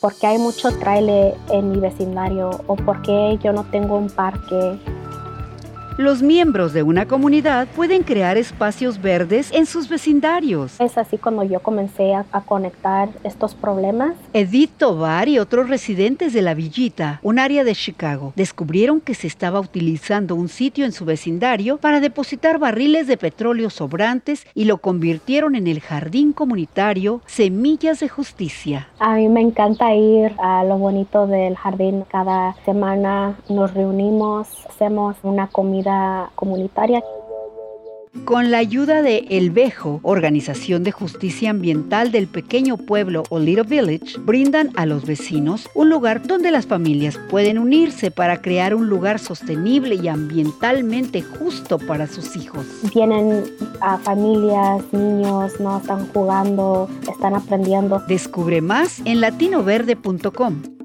por qué hay mucho trailer en mi vecindario o por qué yo no tengo un parque los miembros de una comunidad pueden crear espacios verdes en sus vecindarios. Es así cuando yo comencé a, conectar estos problemas. Edith Tovar y otros residentes de la Villita, un área de Chicago, descubrieron que se estaba utilizando un sitio en su vecindario para depositar barriles de petróleo sobrantes y lo convirtieron en el jardín comunitario Semillas de Justicia. A mí me encanta ir a lo bonito del jardín. Cada semana nos reunimos, hacemos una comida comunitaria. Con la ayuda de El Bejo, Organización de Justicia Ambiental del pequeño pueblo o Little Village, brindan a los vecinos un lugar donde las familias pueden unirse para crear un lugar sostenible y ambientalmente justo para sus hijos. Vienen a familias, niños, no están jugando, están aprendiendo. Descubre más en latinoverde.com.